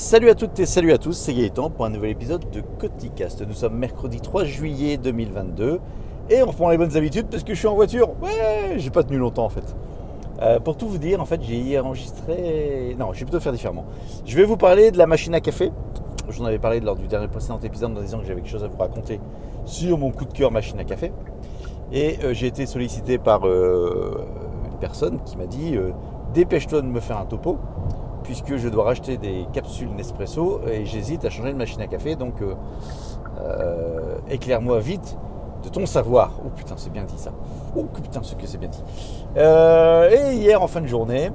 Salut à toutes et salut à tous, c'est Gaëtan pour un nouvel épisode de Coticast. Nous sommes mercredi 3 juillet 2022 et on reprend les bonnes habitudes parce que je suis en voiture. Ouais, j'ai pas tenu longtemps en fait. Euh, pour tout vous dire, en fait, j'ai enregistré. Non, je vais plutôt faire différemment. Je vais vous parler de la machine à café. J'en avais parlé lors du dernier précédent épisode en disant que j'avais quelque chose à vous raconter sur mon coup de cœur machine à café. Et euh, j'ai été sollicité par euh, une personne qui m'a dit Dépêche-toi de me faire un topo puisque je dois racheter des capsules Nespresso et j'hésite à changer de machine à café. Donc euh, euh, éclaire-moi vite de ton savoir. Oh putain, c'est bien dit ça. Oh putain, ce que c'est bien dit. Euh, et hier en fin de journée,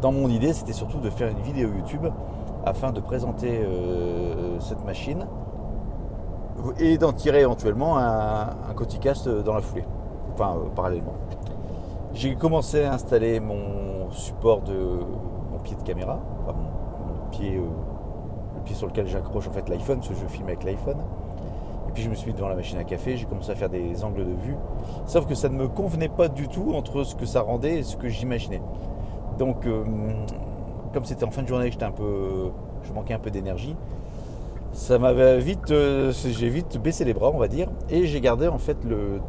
dans mon idée, c'était surtout de faire une vidéo YouTube afin de présenter cette machine et d'en tirer éventuellement un, un Coticast dans la foulée, enfin parallèlement. J'ai commencé à installer mon support de mon pied de caméra, mon, pied, euh, le pied sur lequel j'accroche en fait l'iPhone, parce que je filme avec l'iPhone. Et puis je me suis mis devant la machine à café, j'ai commencé à faire des angles de vue. Sauf que ça ne me convenait pas du tout entre ce que ça rendait et ce que j'imaginais. Donc, euh, comme c'était en fin de journée, j'étais un peu, je manquais un peu d'énergie. Ça m'avait vite, euh, j'ai vite baissé les bras, on va dire, et j'ai gardé en fait le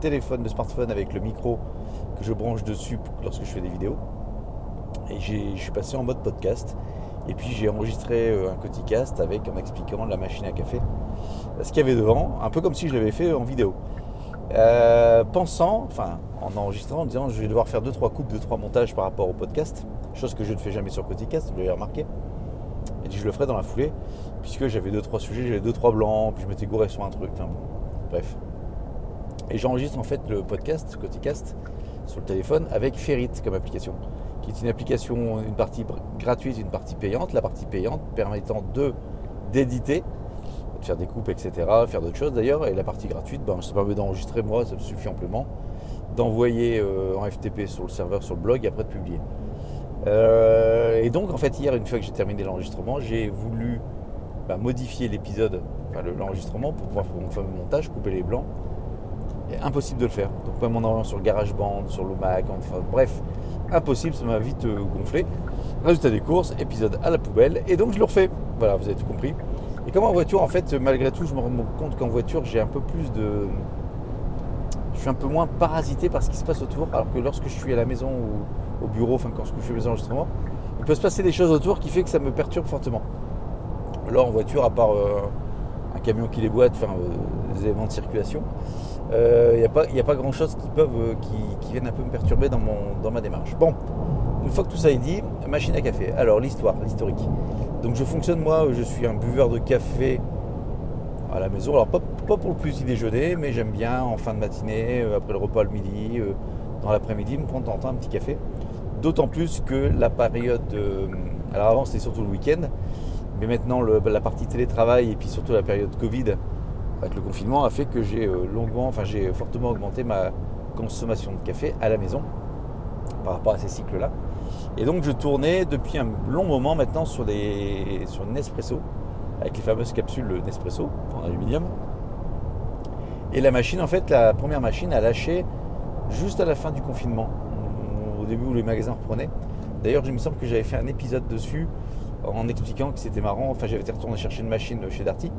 téléphone, le smartphone avec le micro que je branche dessus lorsque je fais des vidéos. Et je suis passé en mode podcast. Et puis j'ai enregistré euh, un Coticast avec en expliquant la machine à café, ce qu'il y avait devant, un peu comme si je l'avais fait en vidéo. Euh, pensant, enfin en enregistrant, en disant je vais devoir faire 2-3 coupes, 2-3 montages par rapport au podcast, chose que je ne fais jamais sur Coticast, vous l'avez remarqué. Et je le ferai dans la foulée, puisque j'avais 2-3 sujets, j'avais 2-3 blancs, puis je m'étais gouré sur un truc, bref. Et j'enregistre en fait le podcast, Coticast, sur le téléphone avec Ferrit comme application, qui est une application, une partie gratuite, une partie payante. La partie payante permettant de d'éditer, de faire des coupes, etc., faire d'autres choses d'ailleurs. Et la partie gratuite, ben, ça permet d'enregistrer moi, ça me suffit amplement, d'envoyer euh, en FTP sur le serveur, sur le blog, et après de publier. Euh, et donc en fait hier, une fois que j'ai terminé l'enregistrement, j'ai voulu ben, modifier l'épisode, enfin l'enregistrement pour pouvoir faire mon montage, couper les blancs impossible de le faire. Donc même en allant sur GarageBand, sur le Mac, enfin bref, impossible, ça m'a vite euh, gonflé. Résultat des courses, épisode à la poubelle, et donc je le refais. Voilà, vous avez tout compris. Et comme en voiture, en fait, malgré tout, je me rends compte qu'en voiture, j'ai un peu plus de. Je suis un peu moins parasité par ce qui se passe autour, alors que lorsque je suis à la maison ou au bureau, enfin quand je fais mes enregistrements, il peut se passer des choses autour qui fait que ça me perturbe fortement. Là, en voiture, à part euh, un camion qui les boite, enfin, euh, des éléments de circulation, il euh, n'y a, pas grand chose qui peuvent euh, qui, viennent un peu me perturber dans, mon, dans ma démarche. Bon, une fois que tout ça est dit, machine à café. Alors l'histoire, l'historique. Donc je fonctionne moi, je suis un buveur de café à la maison. Alors pas, pour le petit déjeuner, mais j'aime bien en fin de matinée, euh, après le repas le midi, dans l'après-midi, me prendre un petit café. D'autant plus que la période. alors avant c'était surtout le week-end, mais maintenant la partie télétravail et puis surtout la période Covid le confinement a fait que j'ai euh, longuement, enfin j'ai fortement augmenté ma consommation de café à la maison par rapport à ces cycles-là. Et donc je tournais depuis un long moment maintenant sur des Nespresso avec les fameuses capsules Nespresso en aluminium. Et la machine, en fait, la première machine a lâché juste à la fin du confinement, au début où les magasins reprenaient. D'ailleurs, il me semble que j'avais fait un épisode dessus en expliquant que c'était marrant. Enfin, j'avais été retourné chercher une machine chez Darty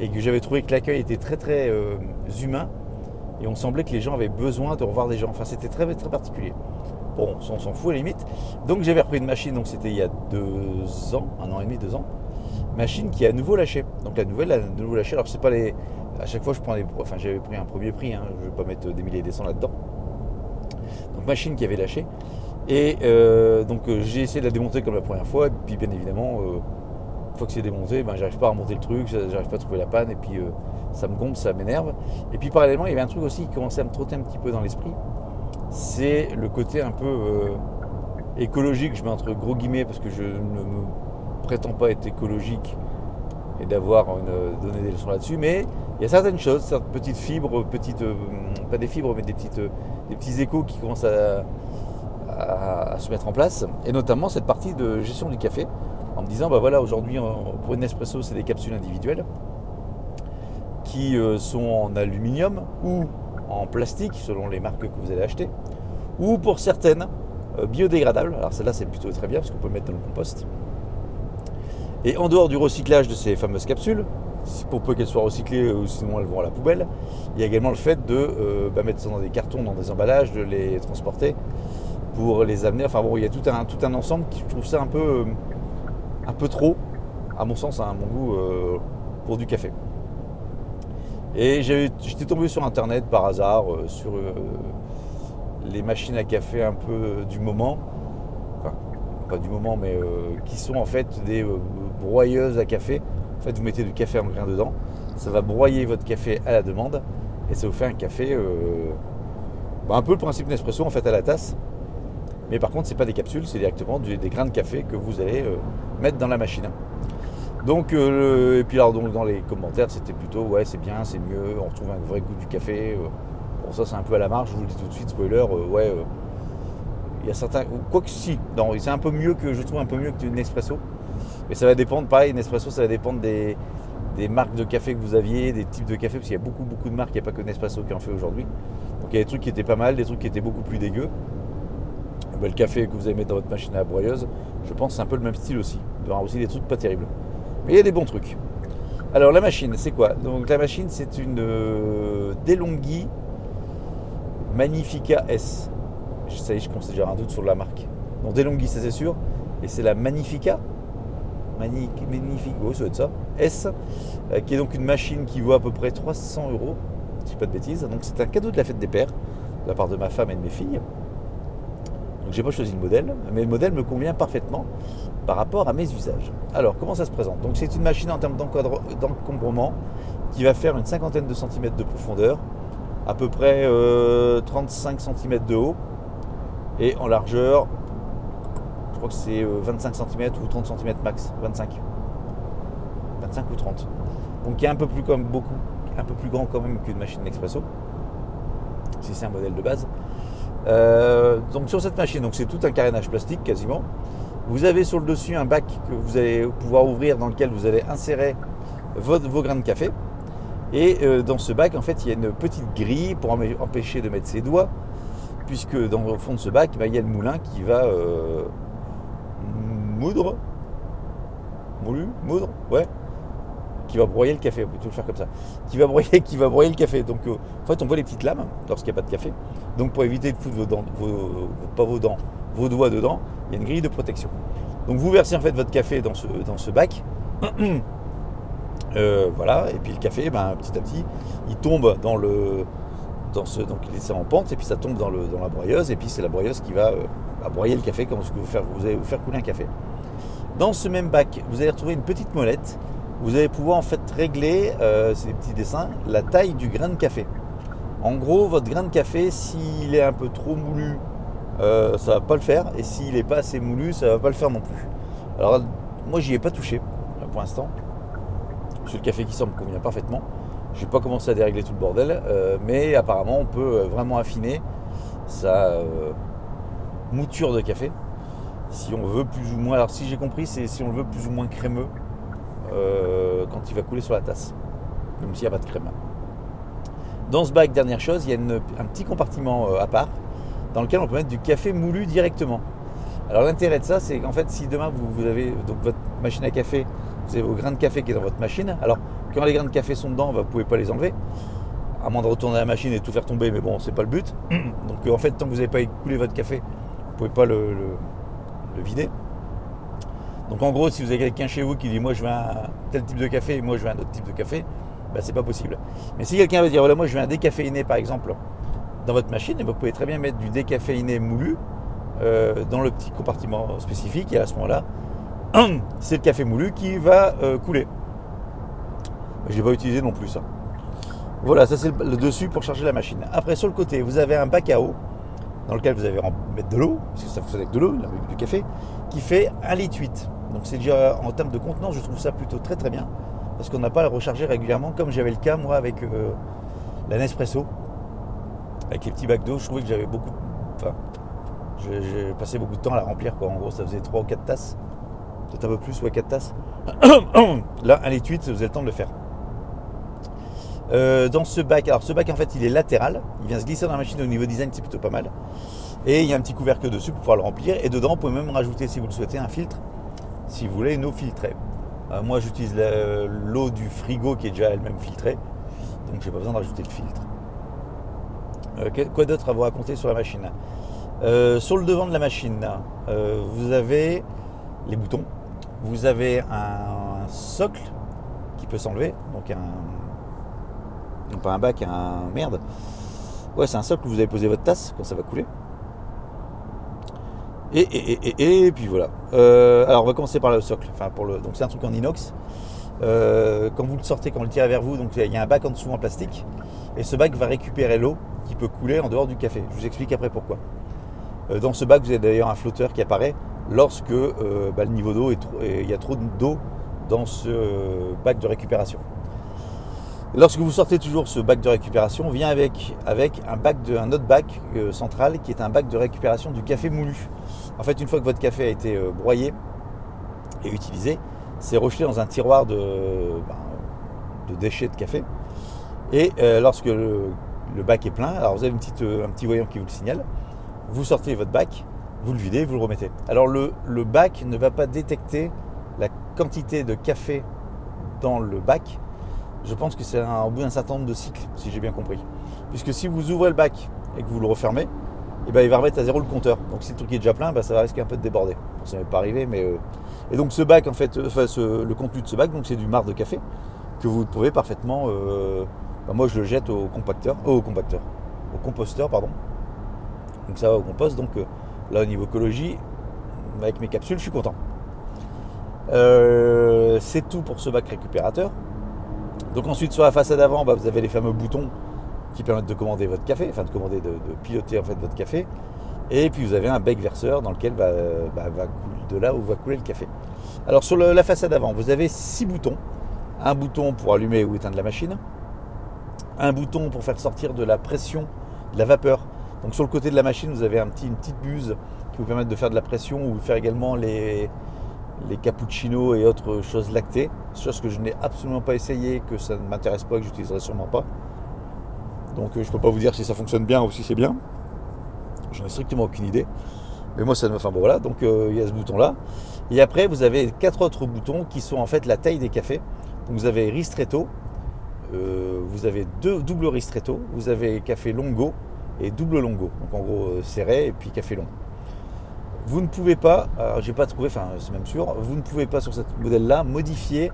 et que j'avais trouvé que l'accueil était très très euh, humain et on semblait que les gens avaient besoin de revoir des gens. Enfin, c'était très très particulier. Bon, on s'en fout à la limite. Donc j'avais repris une machine, donc c'était il y a deux ans, un an et demi, deux ans. Machine qui a à nouveau lâché. Donc la nouvelle a de nouveau lâché. Alors c'est pas les. À chaque fois je prends les. Enfin j'avais pris un premier prix, hein. je vais pas mettre des milliers et des cents là-dedans. Donc machine qui avait lâché. Et euh, donc euh, j'ai essayé de la démonter comme la première fois, et puis bien évidemment, fois que c'est démonté, ben, j'arrive pas à remonter le truc, j'arrive pas à trouver la panne, et puis ça me gonfle, ça m'énerve. Et puis parallèlement, il y avait un truc aussi qui commençait à me trotter un petit peu dans l'esprit, c'est le côté un peu écologique, je mets entre gros guillemets, parce que je ne me prétends pas être écologique et d'avoir donné des leçons là-dessus, mais il y a certaines choses, certaines petites fibres, petites, pas des fibres, mais des, petites, des petits échos qui commencent à, se mettre en place, et notamment cette partie de gestion du café, en me disant, bah voilà, aujourd'hui, pour une Nespresso, c'est des capsules individuelles qui euh, sont en aluminium ou en plastique, selon les marques que vous allez acheter, ou pour certaines, euh, biodégradables. Alors celle-là, c'est plutôt très bien, parce qu'on peut mettre dans le compost. Et en dehors du recyclage de ces fameuses capsules, pour peu qu'elles soient recyclées ou sinon elles vont à la poubelle, il y a également le fait de euh, bah, mettre ça dans des cartons, dans des emballages, de les transporter pour les amener. Enfin bon, il y a tout un, tout un ensemble qui je trouve ça un peu, euh, un peu trop, à mon sens, hein, à mon goût, euh, pour du café. Et j'étais tombé sur internet par hasard sur les machines à café un peu du moment. Enfin, pas du moment, mais qui sont en fait des broyeuses à café en fait, vous mettez du café en grain dedans, ça va broyer votre café à la demande et ça vous fait un café, euh, bah, un peu le principe Nespresso en fait à la tasse. Mais par contre, ce n'est pas des capsules, c'est directement des, grains de café que vous allez euh, mettre dans la machine. Donc, euh, et puis alors donc, dans les commentaires, c'était plutôt ouais, c'est bien, c'est mieux, on retrouve un vrai goût du café. Bon, ça c'est un peu à la marge, je vous le dis tout de suite, spoiler, ouais, il y a certains, quoi que si, c'est un peu mieux que, je trouve un peu mieux que du Nespresso. Mais ça va dépendre, pareil, Nespresso, ça va dépendre des, marques de café que vous aviez, des types de café, parce qu'il y a beaucoup, beaucoup de marques, il n'y a pas que Nespresso qui en fait aujourd'hui. Donc il y a des trucs qui étaient pas mal, des trucs qui étaient beaucoup plus dégueux. Le café que vous allez mettre dans votre machine à broyeuse, je pense c'est un peu le même style aussi. Il y aura aussi des trucs pas terribles. Mais il y a des bons trucs. Alors la machine, c'est quoi? Donc la machine, c'est une euh, DeLonghi Magnifica S. Ça y est, je commence un doute sur la marque. Donc DeLonghi, ça c'est sûr. Et c'est la Magnifica magnifique, oh, ça doit être ça, S, euh, qui est donc une machine qui vaut à peu près 300 euros, si pas de bêtises. Donc c'est un cadeau de la fête des pères, de la part de ma femme et de mes filles. Donc j'ai pas choisi le modèle, mais le modèle me convient parfaitement par rapport à mes usages. Alors comment ça se présente? Donc c'est une machine en termes d'encombrement qui va faire une cinquantaine de centimètres de profondeur, à peu près 35 euh, cm de haut, et en largeur je crois que c'est 25 euh, cm ou 30 cm max. 25. 25 ou 30. Donc qui est un peu plus comme beaucoup, un peu plus grand quand même qu'une machine Nespresso. Si c'est un modèle de base. Euh, donc sur cette machine, donc c'est tout un carénage plastique quasiment. Vous avez sur le dessus un bac que vous allez pouvoir ouvrir dans lequel vous allez insérer vos grains de café. Et euh, dans ce bac, en fait, il y a une petite grille pour empêcher de mettre ses doigts, puisque dans le fond de ce bac, bah, il y a le moulin qui va moudre, moulu, moudre, ouais, qui va broyer le café, on peut tout le faire comme ça, qui va broyer, qui va broyer le café. Donc euh, en fait on voit les petites lames lorsqu'il n'y a pas de café. Donc pour éviter de foutre vos dents, pas vos dents, vos doigts dedans, il y a une grille de protection. Donc vous versez en fait votre café dans ce, bac. Euh, voilà, et puis le café, ben, petit à petit, il tombe dans le. Dans ce, donc il est en pente, et puis ça tombe dans, la broyeuse, et puis c'est la broyeuse qui va euh, broyer le café comme ce que vous, faire, allez vous faire couler un café. Dans ce même bac, vous allez retrouver une petite molette. Vous allez pouvoir en fait régler, euh, c'est petits dessins, la taille du grain de café. En gros, votre grain de café, s'il est un peu trop moulu, euh, ça va pas le faire. Et s'il n'est pas assez moulu, ça va pas le faire non plus. Alors, moi, j'y ai pas touché pour l'instant. Parce le café qui sort me convient parfaitement. Je n'ai pas commencé à dérégler tout le bordel. Euh, mais apparemment, on peut vraiment affiner sa mouture de café si on veut plus ou moins. Alors si j'ai compris, c'est si on le veut plus ou moins crémeux euh, quand il va couler sur la tasse, même s'il n'y a pas de crème. Dans ce bac, dernière chose, il y a un petit compartiment euh, à part dans lequel on peut mettre du café moulu directement. Alors l'intérêt de ça, c'est qu'en fait, si demain vous, avez votre machine à café, vous avez vos grains de café qui est dans votre machine. Alors quand les grains de café sont dedans, vous ne pouvez pas les enlever, à moins de retourner à la machine et tout faire tomber. Mais bon, c'est pas le but. Donc en fait, tant que vous n'avez pas écoulé votre café, vous ne pouvez pas le, vider. Donc en gros, si vous avez quelqu'un chez vous qui dit moi je veux un tel type de café et moi je veux un autre type de café, ben, c'est pas possible. Mais si quelqu'un veut dire voilà moi je veux un décaféiné par exemple dans votre machine, vous pouvez très bien mettre du décaféiné moulu euh, dans le petit compartiment spécifique et à ce moment-là, c'est le café moulu qui va euh, couler. Je n'ai pas utilisé non plus ça. Voilà, ça c'est le dessus pour charger la machine. Après sur le côté, vous avez un bac à eau dans lequel vous avez mettre de l'eau, parce que ça fonctionne avec de l'eau, du café, qui fait 1 litre 8. Donc c'est déjà en termes de contenance, je trouve ça plutôt très très bien, parce qu'on n'a pas à le recharger régulièrement, comme j'avais le cas moi avec euh, la Nespresso, avec les petits bacs d'eau, je trouvais que j'avais beaucoup, enfin, j'ai passé beaucoup de temps à la remplir, quoi. En gros, ça faisait 3 ou 4 tasses, peut-être un peu plus, ouais, 4 tasses. Là, 1 litre 8, vous avez le temps de le faire. Euh, dans ce bac, alors ce bac en fait il est latéral, il vient se glisser dans la machine au niveau design, c'est plutôt pas mal. Et il y a un petit couvercle dessus pour pouvoir le remplir. Et dedans, vous pouvez même rajouter, si vous le souhaitez, un filtre, si vous voulez une eau filtrée. Euh, moi, j'utilise la- l'eau du frigo qui est déjà elle-même filtrée, donc j'ai pas besoin de rajouter le filtre. Euh, quoi d'autre à vous raconter sur la machine? Euh, Sur le devant de la machine, euh, vous avez les boutons, vous avez un socle qui peut s'enlever, donc un. Non pas un bac, un. Merde. Ouais, c'est un socle où vous avez posé votre tasse quand ça va couler. Et, et, puis voilà. Euh, alors on va commencer par le socle. Enfin, pour le, donc c'est un truc en inox. Euh, quand vous le sortez, quand vous le tirez vers vous, donc il y a un bac en dessous en plastique. Et ce bac va récupérer l'eau qui peut couler en dehors du café. Je vous explique après pourquoi. Euh, dans ce bac, vous avez d'ailleurs un flotteur qui apparaît lorsque bah, le niveau d'eau est trop, il y a trop d'eau dans ce bac de récupération. Lorsque vous sortez toujours ce bac de récupération, vient avec, avec un, bac un autre bac euh, central qui est un bac de récupération du café moulu. En fait, une fois que votre café a été euh, broyé et utilisé, c'est rejeté dans un tiroir de, ben, déchets de café. Et euh, lorsque le, bac est plein, alors vous avez un petit voyant qui vous le signale, vous sortez votre bac, vous le videz, vous le remettez. Alors le bac ne va pas détecter la quantité de café dans le bac. Je pense que c'est au bout d'un certain nombre de cycles, si j'ai bien compris. Puisque si vous ouvrez le bac et que vous le refermez, eh ben, il va remettre à zéro le compteur. Donc si le truc est déjà plein, ben, ça va risquer un peu de déborder. Bon, ça m'est pas arrivé, mais... euh, Et donc ce bac, en fait, euh, enfin, ce- le contenu de ce bac, c'est du marc de café que vous pouvez parfaitement... euh, ben, moi, je le jette au compacteur, au compacteur, au composteur, pardon. Donc ça va au compost. Donc là, au niveau écologie, avec mes capsules, je suis content. C'est tout pour ce bac récupérateur. Donc ensuite sur la façade avant, bah, vous avez les fameux boutons qui permettent de commander votre café, enfin de commander, de, piloter en fait votre café. Et puis vous avez un bec verseur dans lequel va, bah, couler- de là où va couler le café. Alors sur la façade avant, vous avez six boutons. Un bouton pour allumer ou éteindre la machine. Un bouton pour faire sortir de la pression, de la vapeur. Donc sur le côté de la machine, vous avez une petite buse qui vous permet de faire de la pression ou faire également les, les cappuccinos et autres choses lactées. Chose que je n'ai absolument pas essayé, que ça ne m'intéresse pas, que j'utiliserai sûrement pas. Donc euh, je ne peux pas vous dire si ça fonctionne bien ou si c'est bien. J'en ai strictement aucune idée. Mais moi ça me. Enfin bon voilà, donc euh, il y a ce bouton là. Et après vous avez quatre autres boutons qui sont en fait la taille des cafés. Vous avez ristretto, euh, vous avez deux double ristretto, vous avez café longo et double longo. Donc en gros serré et puis café long. Vous ne pouvez pas, alors j'ai pas trouvé, enfin c'est même sûr, vous ne pouvez pas sur ce modèle-là modifier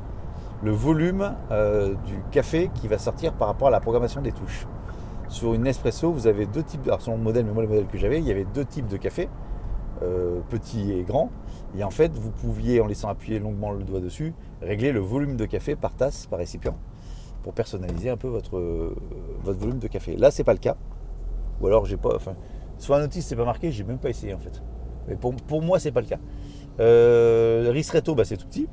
le volume euh, du café qui va sortir par rapport à la programmation des touches. Sur une Nespresso, vous avez deux types, alors sur mon modèle, mais moi le modèle que j'avais, il y avait deux types de café, euh, petit et grand. Et en fait, vous pouviez, en laissant appuyer longuement le doigt dessus, régler le volume de café par tasse, par récipient, pour personnaliser un peu votre, euh, votre volume de café. Là, c'est pas le cas. Ou alors, j'ai pas, enfin, sur la notice, c'est pas marqué, j'ai même pas essayé en fait. Mais pour, pour moi, c'est pas le cas. Euh, bah, c'est tout petit.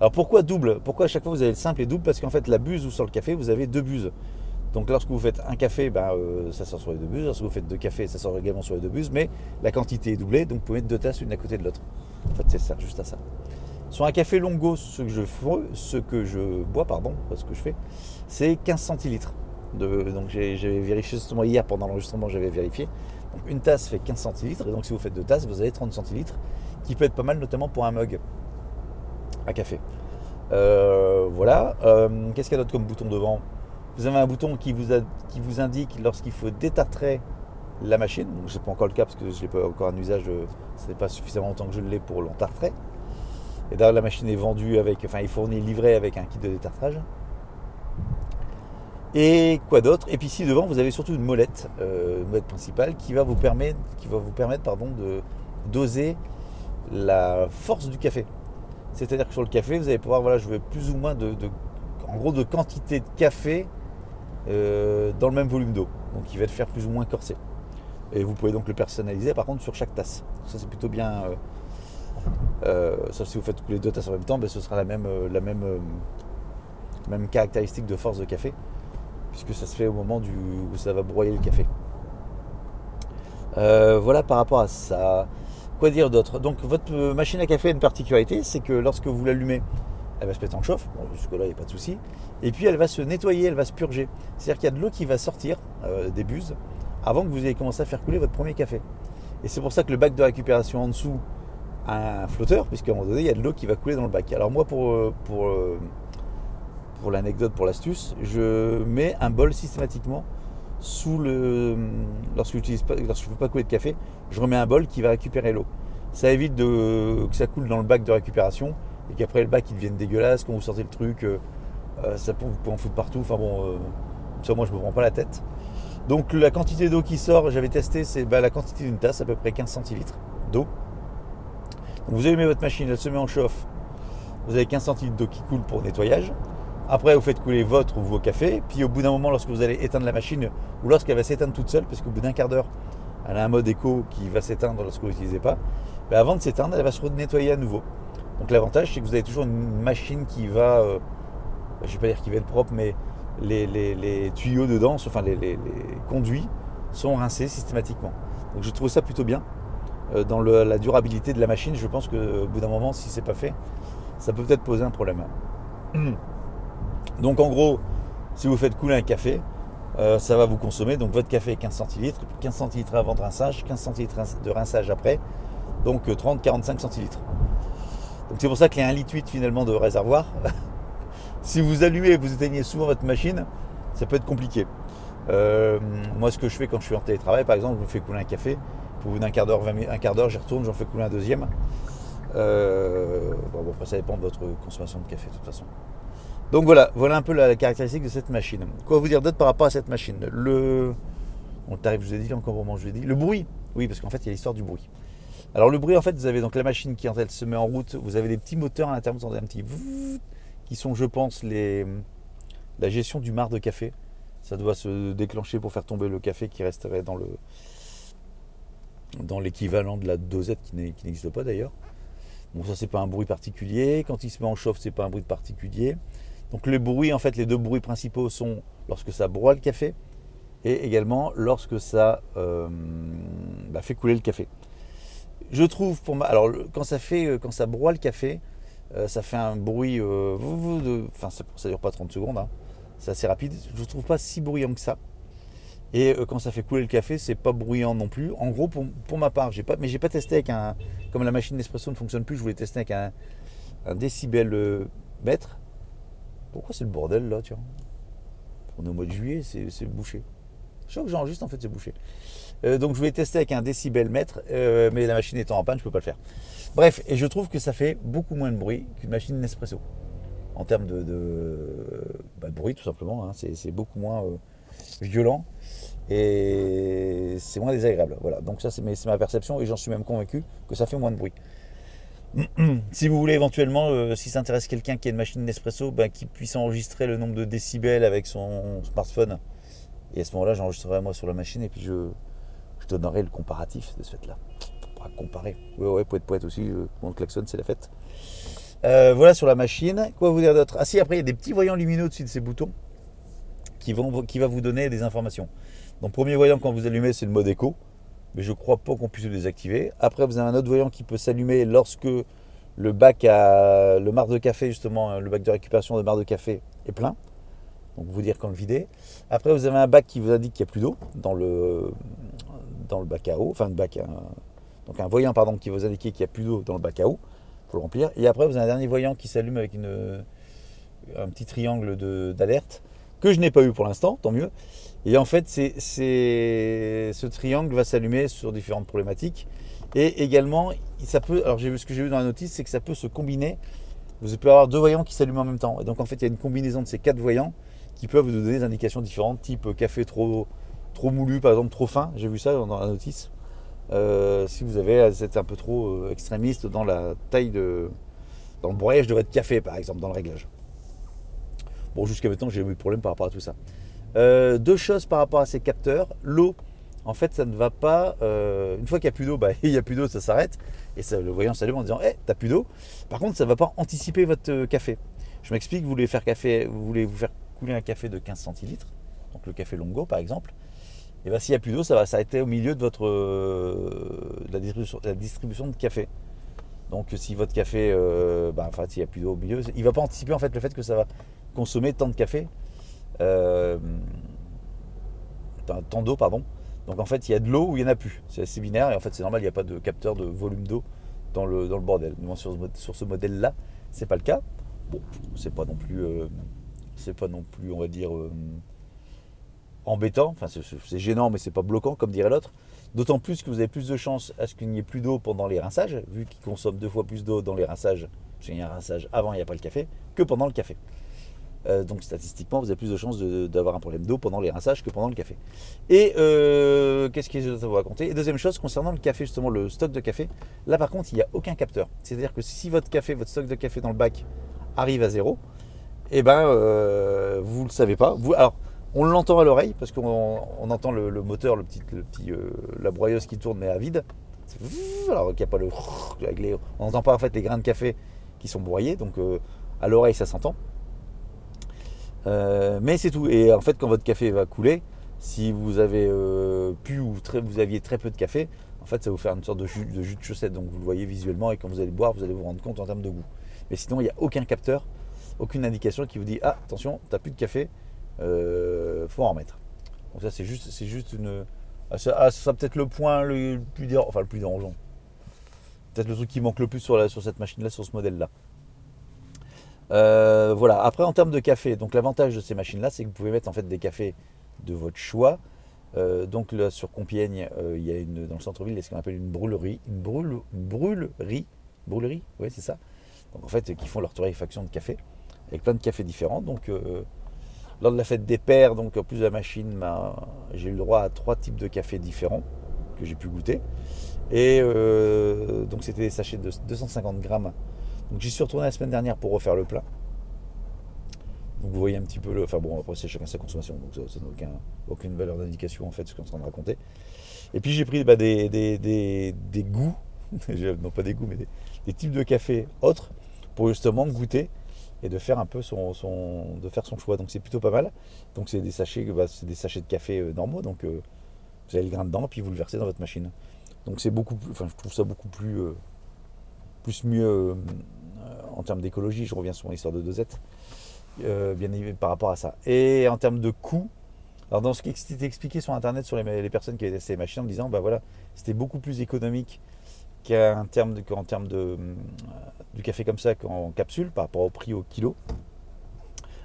Alors pourquoi double? Pourquoi à chaque fois vous avez le simple et double? Parce qu'en fait, la buse ou sur le café, vous avez deux buses. Donc lorsque vous faites un café, bah, euh, ça sort sur les deux buses. Lorsque vous faites deux cafés, ça sort également sur les deux buses. Mais la quantité est doublée, donc vous pouvez mettre deux tasses une à côté de l'autre. En fait, ça sert juste à ça. Sur un café longo, ce que je, ce que je bois, pardon, ce que je fais, c'est 15 centilitres. Donc j'ai vérifié justement hier pendant l'enregistrement, j'avais vérifié. Une tasse fait 15 centilitres, et donc si vous faites deux tasses, vous avez 30 centilitres, qui peut être pas mal notamment pour un mug à café. Euh, voilà. Euh, Qu'est-ce qu'il y a d'autre comme bouton devant? Vous avez un bouton qui vous, indique lorsqu'il faut détartrer la machine. Donc, c'est pas encore le cas parce que je n'ai pas encore un usage, euh, ce n'est pas suffisamment longtemps que je l'ai pour l'entartrer. Et d'ailleurs, la machine est vendue avec, enfin, il fournit livré avec un kit de détartrage. Et quoi d'autre? Et puis ici devant, vous avez surtout une molette, euh, une molette principale, qui va vous permettre, qui va vous permettre de doser la force du café. C'est-à-dire que sur le café, vous allez pouvoir, voilà, jouer plus ou moins de, en gros, de quantité de café euh, dans le même volume d'eau. Donc il va être faire plus ou moins corsé. Et vous pouvez donc le personnaliser par contre sur chaque tasse. Ça c'est plutôt bien. euh, euh, sauf si vous faites les deux tasses en même temps, ben, ce sera la même, euh, la euh, même caractéristique de force de café, puisque ça se fait au moment du, où ça va broyer le café. Euh, voilà par rapport à ça. Quoi dire d'autre? Donc votre euh, machine à café a une particularité, c'est que lorsque vous l'allumez, elle va se mettre en chauffe, jusque-là il n'y a pas de souci, et puis elle va se nettoyer, elle va se purger. C'est-à-dire qu'il y a de l'eau qui va sortir euh, des buses avant que vous ayez commencé à faire couler votre premier café. Et c'est pour ça que le bac de récupération en dessous un flotteur, puisqu'à un moment donné, il y a de l'eau qui va couler dans le bac. Alors moi, pour, pour, pour l'anecdote, pour l'astuce, je mets un bol systématiquement sous le. Lorsque je ne veux pas couler de café, je remets un bol qui va récupérer l'eau. Ça évite que ça coule dans le bac de récupération et qu'après le bac il devienne dégueulasse. Quand vous sortez le truc, euh, euh, ça vous pouvez en foutre partout. Enfin bon, euh, ça moi je me prends pas la tête. Donc la quantité d'eau qui sort, j'avais testé, c'est bah, la quantité d'une tasse, à peu près 15 centilitres d'eau. Vous allumez votre machine, elle se met en chauffe. Vous avez 15 centilitres d'eau qui coule pour nettoyage. Après, vous faites couler votre ou vos cafés. Puis au bout d'un moment, lorsque vous allez éteindre la machine ou lorsqu'elle va s'éteindre toute seule, parce qu'au bout d'un quart d'heure, elle a un mode écho qui va s'éteindre lorsque vous n'utilisez pas, ben, avant de s'éteindre, elle va se nettoyer à nouveau. Donc l'avantage, c'est que vous avez toujours une machine qui va, euh, je ne vais pas dire qui va être propre, mais les, tuyaux dedans, enfin les, conduits, sont rincés systématiquement. Donc je trouve ça plutôt bien. Euh, dans la durabilité de la machine, je pense qu'au bout d'un moment, si c'est pas fait, ça peut peut-être poser un problème. Donc en gros, si vous faites couler un café, euh, ça va vous consommer. Donc votre café est 15 centilitres, 15 centilitres avant de rinçage, 15 centilitres de rinçage après, donc 30-45 euh, centilitres. Donc c'est pour ça qu'il y a un litre 8 finalement de réservoir. si vous allumez et vous éteignez souvent votre machine, ça peut être compliqué. Euh, moi ce que je fais quand je suis en télétravail, par exemple, je me fais couler un café. Au bout d'un quart d'heure, un quart d'heure, j'y retourne, j'en fais couler un deuxième. bon, après ça dépend de votre consommation de café de toute façon. Donc voilà, voilà un peu la, caractéristique de cette machine. Quoi vous dire d'autre par rapport à cette machine? Le. On tarif, je encore moment je. Le bruit. Oui, parce qu'en fait, il y a l'histoire du bruit. Alors le bruit, en fait, vous avez donc la machine qui, quand elle se met en route, vous avez des petits moteurs à l'intérieur, vous entendez un petit qui sont, je pense, les, la gestion du mar de café. Ça doit se déclencher pour faire tomber le café qui resterait dans le dans l'équivalent de la dosette qui n'existe pas d'ailleurs. Bon, ça c'est pas un bruit particulier. Quand il se met en chauffe, c'est pas un bruit particulier. Donc le bruit, en fait, les deux bruits principaux sont lorsque ça broie le café et également lorsque ça euh, bah, fait couler le café. Je trouve pour moi, alors quand ça fait, euh, quand ça broie le café, euh, ça fait un bruit, enfin ça, ça dure pas 30 secondes, hein. c'est assez rapide. Je ne trouve pas si bruyant que ça. Et quand ça fait couler le café, c'est pas bruyant non plus. En gros, pour, ma part, j'ai pas, mais j'ai pas testé avec un, comme la machine d'espresso ne fonctionne plus, je voulais tester avec un décibel mètre. Pourquoi c'est le bordel là, On est au mois de juillet, c'est bouché. Je que j'enregistre, en fait, c'est bouché. Euh, donc je vais tester avec un décibel mètre, euh, mais la machine étant en panne, je ne peux pas le faire. Bref, et je trouve que ça fait beaucoup moins de bruit qu'une machine Nespresso. En termes de, bah, bruit, tout simplement. Hein. c'est beaucoup moins euh, violent et c'est moins désagréable. Voilà, donc ça c'est ma perception et j'en suis même convaincu que ça fait moins de bruit. si vous voulez éventuellement, euh, si ça intéresse quelqu'un qui a une machine Nespresso, ben, qui puisse enregistrer le nombre de décibels avec son smartphone. Et à ce moment-là, j'enregistrerai moi sur la machine et puis je, donnerai le comparatif de ce fait-là. On pourra comparer. Ouais, ouais, poète, poète aussi. Euh, mon klaxon, c'est la fête. Euh, voilà sur la machine. Quoi vous dire d'autre? Ah si, après, il y a des petits voyants lumineux au-dessus de ces boutons qui vont qui va vous donner des informations. Donc, premier voyant, quand vous allumez, c'est le mode écho mais je crois pas qu'on puisse le désactiver. Après, vous avez un autre voyant qui peut s'allumer lorsque le bac à le mar de café, justement, hein, le bac de récupération de mar de café est plein. Donc vous dire quand le vider. Après, vous avez un bac qui vous indique qu'il n'y a plus d'eau dans le, dans le bac à eau. Enfin, un bac donc un voyant pardon, qui vous indique qu'il n'y a plus d'eau dans le bac à eau. Faut le remplir. Et après, vous avez un dernier voyant qui s'allume avec une, un petit triangle d'alerte que je n'ai pas eu pour l'instant, tant mieux. Et en fait, c'est, ce triangle va s'allumer sur différentes problématiques. Et également, ça peut, alors ce que j'ai vu dans la notice, c'est que ça peut se combiner. Vous pouvez avoir deux voyants qui s'allument en même temps. Et donc en fait, il y a une combinaison de ces quatre voyants qui peuvent vous donner des indications différentes, type café trop, trop moulu, par exemple trop fin. J'ai vu ça dans la notice. Euh, si vous avez, c'est un peu trop euh, extrémiste dans la taille de, dans le broyage de votre café, par exemple, dans le réglage. Bon, jusqu'à maintenant, j'ai eu de problème par rapport à tout ça. Euh, deux choses par rapport à ces capteurs. L'eau, en fait, ça ne va pas. Euh, une fois qu'il n'y a plus d'eau, bah, il n'y a plus d'eau, ça s'arrête. Et le voyant s'allume en disant Hé, t'as plus d'eau. Par contre, ça ne va pas anticiper votre euh, café. Je m'explique, vous voulez faire café, vous voulez vous faire couler un café de 15 centilitres, donc le café Longo par exemple. Et bien s'il n'y a plus d'eau, ça va s'arrêter au milieu de votre la, distribution, la, distribution, de café. Donc si votre café, bah, enfin s'il n'y a plus d'eau au milieu, il ne va pas anticiper en fait le fait que ça va consommer tant de café euh, tant d'eau, pardon. Donc en fait, il y a de l'eau ou il n'y en a plus. C'est assez binaire et en fait, c'est normal, il n'y a pas de capteur de volume d'eau dans le, dans le bordel. Sur, ce- modèle-là, c'est pas le cas. Bon, c'est pas non plus, euh, pas non plus, on va dire, euh, embêtant. Enfin, c'est gênant, mais c'est pas bloquant, comme dirait l'autre. D'autant plus que vous avez plus de chances à ce qu'il n'y ait plus d'eau pendant les rinçages, vu qu'ils consomment deux fois plus d'eau dans les rinçages, parce qu'il y a un rinçage avant, il n'y a pas le café, que pendant le café. Euh, donc statistiquement, vous avez plus de chances d'avoir un problème d'eau pendant les rinçages que pendant le café. Et euh, qu'est-ce que je vais vous raconter? Et deuxième chose, concernant le café, justement, le stock de café, là par contre, il n'y a aucun capteur. C'est-à-dire que si votre café, votre stock de café dans le bac arrive à zéro, eh ben, euh, vous ne le savez pas. Alors, on l'entend à l'oreille, parce qu'on on entend le, moteur, le petit, petit, la broyeuse qui tourne, mais à vide. Alors qu'il n'y a pas le... on n'entend pas en fait les grains de café qui sont broyés, donc à l'oreille ça s'entend. Euh, mais c'est tout. Et en fait, quand votre café va couler, si vous avez euh, pu ou très, vous aviez très peu de café, en fait, ça va vous faire une sorte de jus, de jus chaussette. Donc vous le voyez visuellement et quand vous allez le boire, vous allez vous rendre compte en termes de goût. Mais sinon, il n'y a aucun capteur, aucune indication qui vous dit ah attention, t'as plus de café, euh, faut en remettre. Donc ça, c'est juste, juste une. Ah, ça, ah, ça sera peut-être le point le plus dérangeant, enfin le plus dérangeant. Peut-être le truc qui manque le plus sur cette machine-là, sur ce modèle-là. Euh, voilà. Après, en termes de café, donc l'avantage de ces machines-là, c'est que vous pouvez mettre en fait des cafés de votre choix. Euh, donc là, sur Compiègne, euh, il y a une, dans le centre-ville, il y a ce qu'on appelle une brûlerie, une, brûle, une brûlerie, brûlerie, oui c'est ça. Donc en fait, qui font leur torréfaction de café avec plein de cafés différents. Donc lors de la fête des pères, donc en plus de la machine, ben, j'ai eu le droit à trois types de cafés différents que j'ai pu goûter. Et donc c'était des sachets de 250 grammes. Donc j'y suis retourné la semaine dernière pour refaire le plein. Donc vous voyez un petit peu le. Enfin bon, après c'est chacun sa consommation, donc ça n'a aucun, aucune valeur d'indication en fait ce qu'on est en train de raconter. Et puis j'ai pris bah, des, goûts, non pas des goûts, mais des, types de café autres pour justement goûter et de faire un peu son, de faire son choix. Donc c'est plutôt pas mal. Donc c'est des sachets, bah, c'est des sachets de café euh, normaux, donc euh, vous avez le grain dedans, puis vous le versez dans votre machine. Donc c'est beaucoup plus, enfin je trouve ça beaucoup plus, euh, plus mieux en termes d'écologie. Je reviens sur l'histoire de dosette, euh, bien évidemment par rapport à ça. Et en termes de coût, alors dans ce qui était expliqué sur internet sur les, personnes qui avaient testé les machines en disant bah voilà c'était beaucoup plus économique qu'en termes de, qu'en termes de euh, du café comme ça qu'en capsule par rapport au prix au kilo.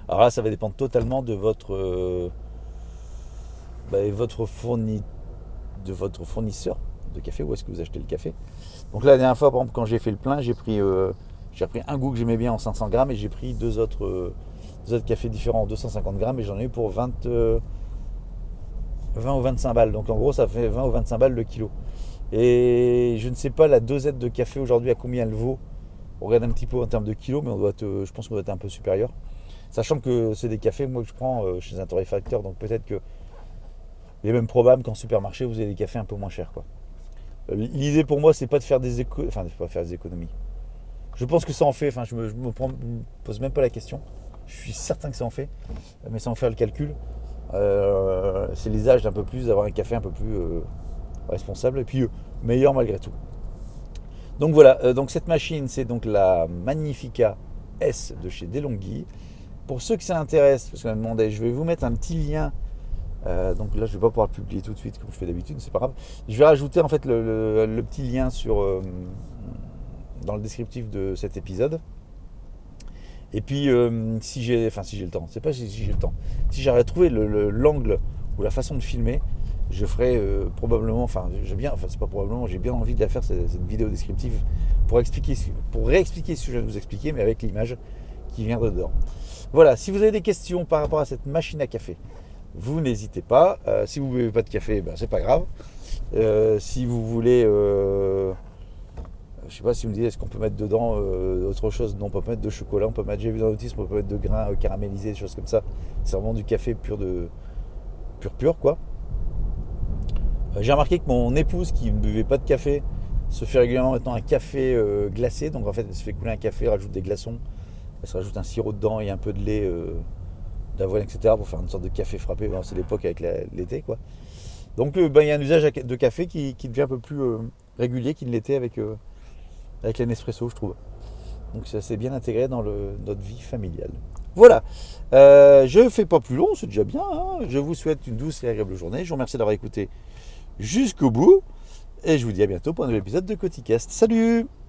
Alors là ça va dépendre totalement de votre euh, bah, fourni, de votre fournisseur de café où est-ce que vous achetez le café. Donc là la dernière fois par exemple quand j'ai fait le plein j'ai pris j'ai pris un goût que j'aimais bien en 500 grammes et j'ai pris deux autres euh, deux autres cafés différents en 250 grammes et j'en ai eu pour 20 euh, 20 ou 25 balles. Donc en gros, ça fait 20 ou 25 balles le kilo. Et je ne sais pas la dosette de café aujourd'hui à combien elle vaut. On regarde un petit peu en termes de kilos, mais on doit euh, je pense qu'on doit être un peu supérieur. Sachant que c'est des cafés, moi, que je prends euh, chez un torréfacteur, donc peut-être que il est même probable qu'en supermarché, vous avez des cafés un peu moins chers. Euh, L'idée pour moi, c'est pas de faire des éco... enfin, pas faire des économies. Je pense que ça en fait. Enfin, je me, me pose même pas la question. Je suis certain que ça en fait, mais sans faire le calcul. Euh, c'est l'usage d'un peu plus, d'avoir un café un peu plus euh, responsable et puis euh, meilleur malgré tout. Donc voilà, donc cette machine, c'est donc la Magnifica S de chez Delonghi. Pour ceux que ça intéresse, parce qu'on m'a demandé, je vais vous mettre un petit lien. Donc là, je vais pas pouvoir le publier tout de suite comme je fais d'habitude, c'est pas grave. Je vais rajouter en fait le, petit lien sur dans le descriptif de cet épisode. Et puis, euh, si j'ai, enfin, si j'ai le temps, c'est pas si j'ai le temps. Si j'arrive à trouver le- le- l'angle ou la façon de filmer, je ferai euh, probablement, enfin, j'ai bien, enfin, c'est pas probablement, j'ai bien envie de la faire cette, vidéo descriptive pour expliquer, pour réexpliquer ce que je viens de vous expliquer, mais avec l'image qui vient dedans. Voilà. Si vous avez des questions par rapport à cette machine à café, vous n'hésitez pas. Euh, si vous buvez pas de café, ben, c'est pas grave. Si vous voulez je sais pas si vous me dites est-ce qu'on peut mettre dedans euh, autre chose? Non, on peut mettre de chocolat, on peut mettre, j'ai vu dans notice, on peut mettre de grains euh, caramélisés, des choses comme ça. C'est vraiment du café pur de pur pur quoi. Euh, j'ai remarqué que mon épouse qui ne buvait pas de café se fait régulièrement maintenant un café glacé. Donc en fait, elle se fait couler un café, rajoute des glaçons, elle se rajoute un sirop dedans et un peu de lait d'avoine, etc. pour faire une sorte de café frappé. C'est l'époque avec l'été quoi. Donc ben, il y a un usage de café qui, devient un peu plus régulier qu'il ne l'était avec avec la Nespresso, je trouve. Donc ça s'est bien intégré dans notre vie familiale. Voilà, Euh, je ne fais pas plus long, c'est déjà bien. hein. Je vous souhaite une douce et agréable journée. Je vous remercie d'avoir écouté jusqu'au bout. Et je vous dis à bientôt pour un nouvel épisode de Coticast. Salut